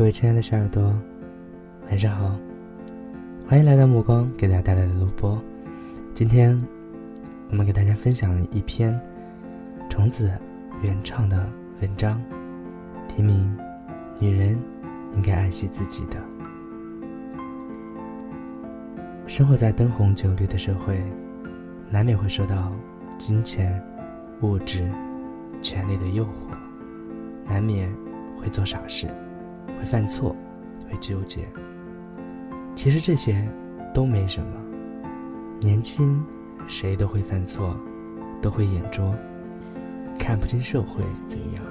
各位亲爱的小耳朵，晚上好，欢迎来到目光给大家带来的录播。今天我们给大家分享一篇虫子原创的文章，题名《女人应该爱惜自己的》。生活在灯红酒绿的社会，难免会受到金钱、物质、权力的诱惑，难免会做傻事。会犯错，会纠结。其实这些都没什么。年轻，谁都会犯错，都会眼拙，看不清社会怎样，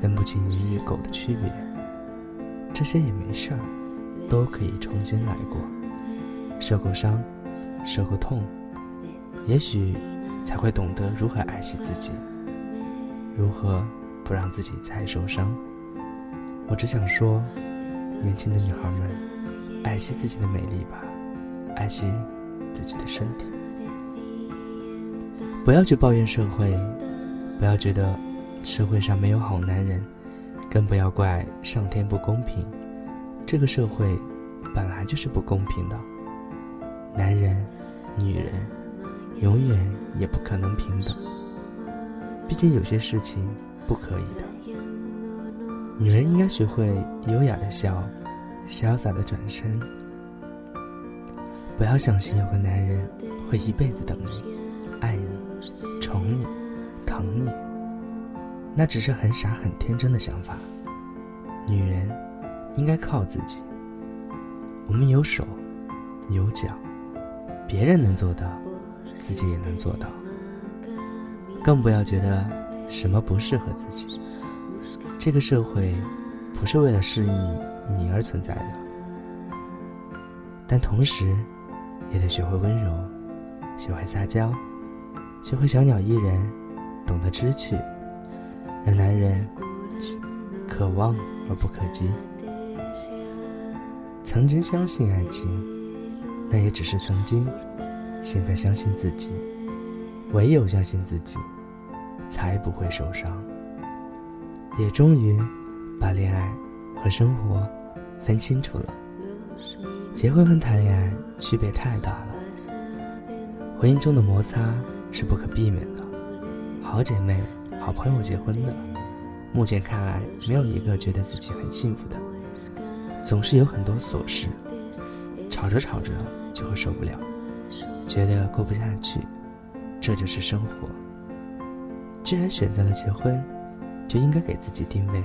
分不清人与狗的区别。这些也没事儿，都可以重新来过。受过伤，受过痛，也许才会懂得如何爱惜自己，如何不让自己再受伤。我只想说，年轻的女孩们，爱惜自己的美丽吧，爱惜自己的身体。不要去抱怨社会，不要觉得社会上没有好男人，更不要怪上天不公平。这个社会本来就是不公平的，男人、女人永远也不可能平等。毕竟有些事情不可以的。女人应该学会优雅的笑，潇洒的转身。不要相信有个男人会一辈子等你、爱你、宠你、疼你，那只是很傻很天真的想法。女人应该靠自己。我们有手，有脚，别人能做到，自己也能做到。更不要觉得什么不适合自己。这个社会不是为了适应你而存在的，但同时也得学会温柔，学会撒娇，学会小鸟依人，懂得知趣，让男人可望而不可及。曾经相信爱情，那也只是曾经；现在相信自己，唯有相信自己，才不会受伤。也终于把恋爱和生活分清楚了。结婚和谈恋爱区别太大了，婚姻中的摩擦是不可避免的。好姐妹、好朋友结婚的，目前看来没有一个觉得自己很幸福的，总是有很多琐事，吵着吵着就会受不了，觉得过不下去。这就是生活。既然选择了结婚。就应该给自己定位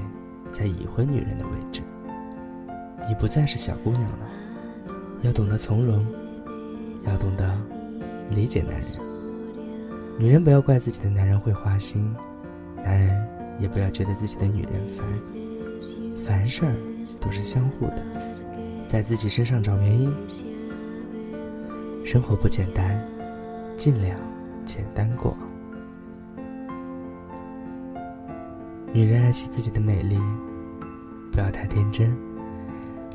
在已婚女人的位置。你不再是小姑娘了，要懂得从容，要懂得理解男人。女人不要怪自己的男人会花心，男人也不要觉得自己的女人烦。凡事都是相互的，在自己身上找原因。生活不简单，尽量简单过。女人爱惜自己的美丽，不要太天真，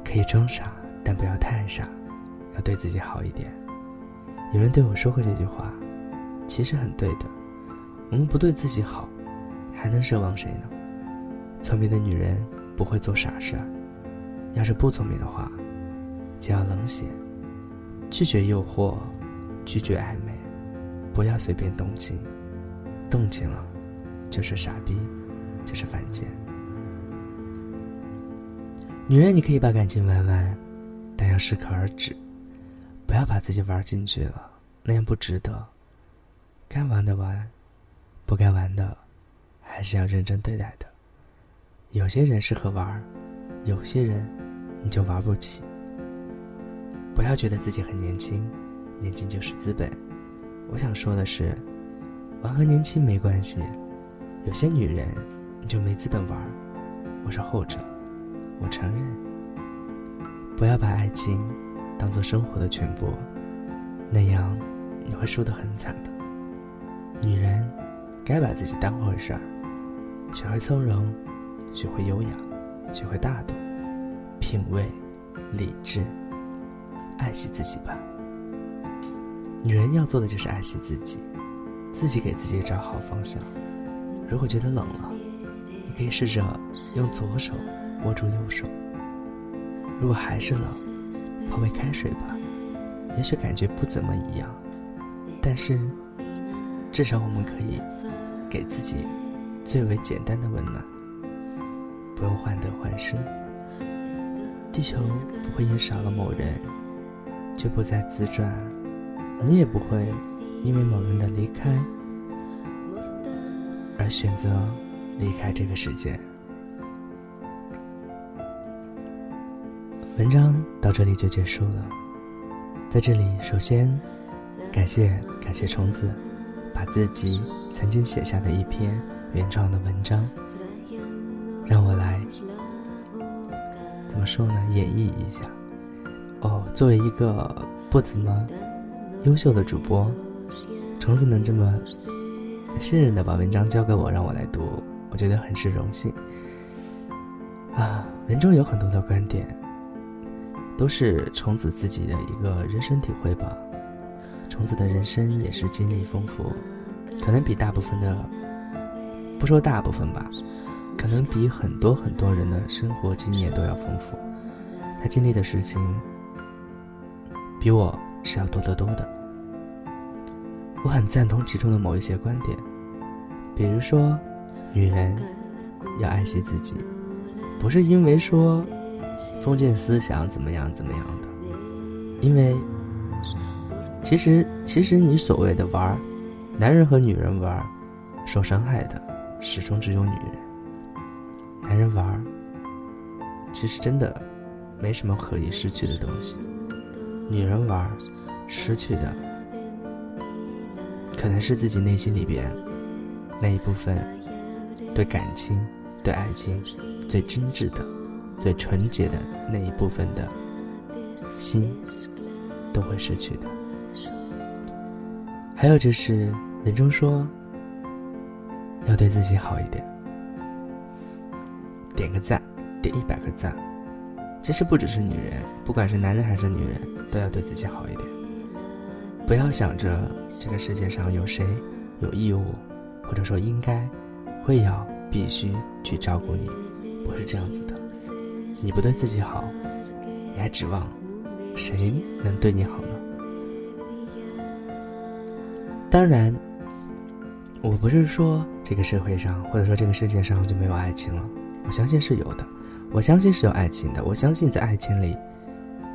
可以装傻，但不要太傻，要对自己好一点。有人对我说过这句话，其实很对的。我们不对自己好，还能奢望谁呢？聪明的女人不会做傻事儿，要是不聪明的话，就要冷血，拒绝诱惑，拒绝暧昧，不要随便动情，动情了就是傻逼。就是犯贱。女人，你可以把感情玩玩，但要适可而止，不要把自己玩进去了，那样不值得。该玩的玩，不该玩的，还是要认真对待的。有些人适合玩，有些人你就玩不起。不要觉得自己很年轻，年轻就是资本。我想说的是，玩和年轻没关系。有些女人。你就没资本玩，我是后者，我承认。不要把爱情当做生活的全部，那样你会输得很惨的。女人该把自己当回事儿，学会从容，学会优雅，学会大度，品味，理智，爱惜自己吧。女人要做的就是爱惜自己，自己给自己找好方向。如果觉得冷了，可以试着用左手握住右手，如果还是冷，泡杯开水吧，也许感觉不怎么一样，但是至少我们可以给自己最为简单的温暖，不用患得患失。地球不会因少了某人就不再自转，你也不会因为某人的离开而选择离开这个世界。文章到这里就结束了。在这里，首先感谢感谢虫子，把自己曾经写下的一篇原创的文章，让我来怎么说呢？演绎一下。哦，作为一个不怎么优秀的主播，虫子能这么信任的把文章交给我，让我来读，我觉得很是荣幸。啊，文中有很多的观点。都是虫子自己的一个人生体会吧。虫子的人生也是经历丰富，可能比大部分的，不说大部分吧，可能比很多很多人的生活经验都要丰富。他经历的事情，比我是要多得多的。我很赞同其中的某一些观点，比如说，女人要爱惜自己，不是因为说。封建思想怎么样怎么样的？因为其实其实你所谓的玩男人和女人玩受伤害的始终只有女人。男人玩其实真的没什么可以失去的东西。女人玩失去的可能是自己内心里边那一部分对感情、对爱情最真挚的。最纯洁的那一部分的心都会失去的。还有就是文中说要对自己好一点，点个赞，点一百个赞。其实不只是女人，不管是男人还是女人，都要对自己好一点。不要想着这个世界上有谁有义务，或者说应该会要必须去照顾你，不是这样子的。你不对自己好，你还指望谁能对你好呢？当然，我不是说这个社会上或者说这个世界上就没有爱情了，我相信是有的，我相信是有爱情的，我相信在爱情里，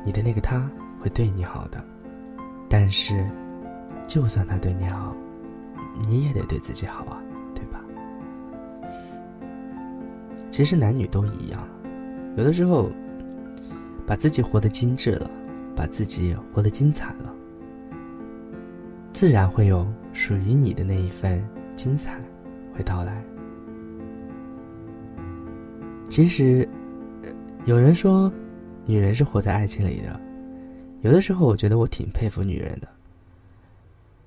你的那个他会对你好的。但是，就算他对你好，你也得对自己好啊，其实男女都一样。有的时候，把自己活得精致了，把自己活得精彩了，自然会有属于你的那一份精彩会到来。其实，有人说，女人是活在爱情里的。有的时候，我觉得我挺佩服女人的，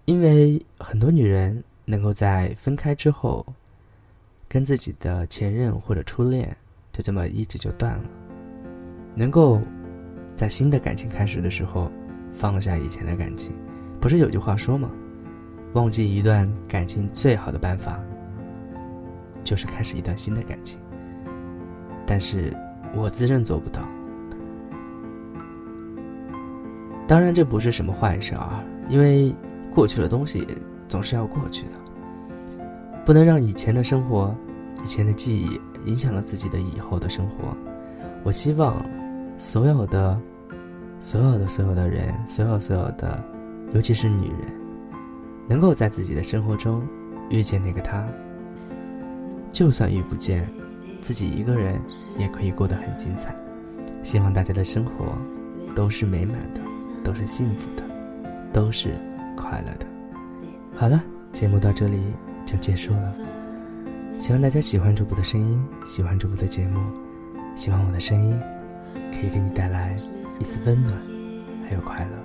因为很多女人能够在分开之后，跟自己的前任或者初恋。就这么一直就断了。能够在新的感情开始的时候放下以前的感情，不是有句话说吗？忘记一段感情最好的办法就是开始一段新的感情。但是我自认做不到。当然这不是什么坏事啊，因为过去的东西总是要过去的，不能让以前的生活、以前的记忆。影响了自己的以后的生活。我希望所有的、所有的、所有的人，所有所有的，尤其是女人，能够在自己的生活中遇见那个他。就算遇不见，自己一个人也可以过得很精彩。希望大家的生活都是美满的，都是幸福的，都是快乐的。好了，节目到这里就结束了。希望大家喜欢主播的声音，喜欢主播的节目，喜欢我的声音可以给你带来一丝温暖，还有快乐。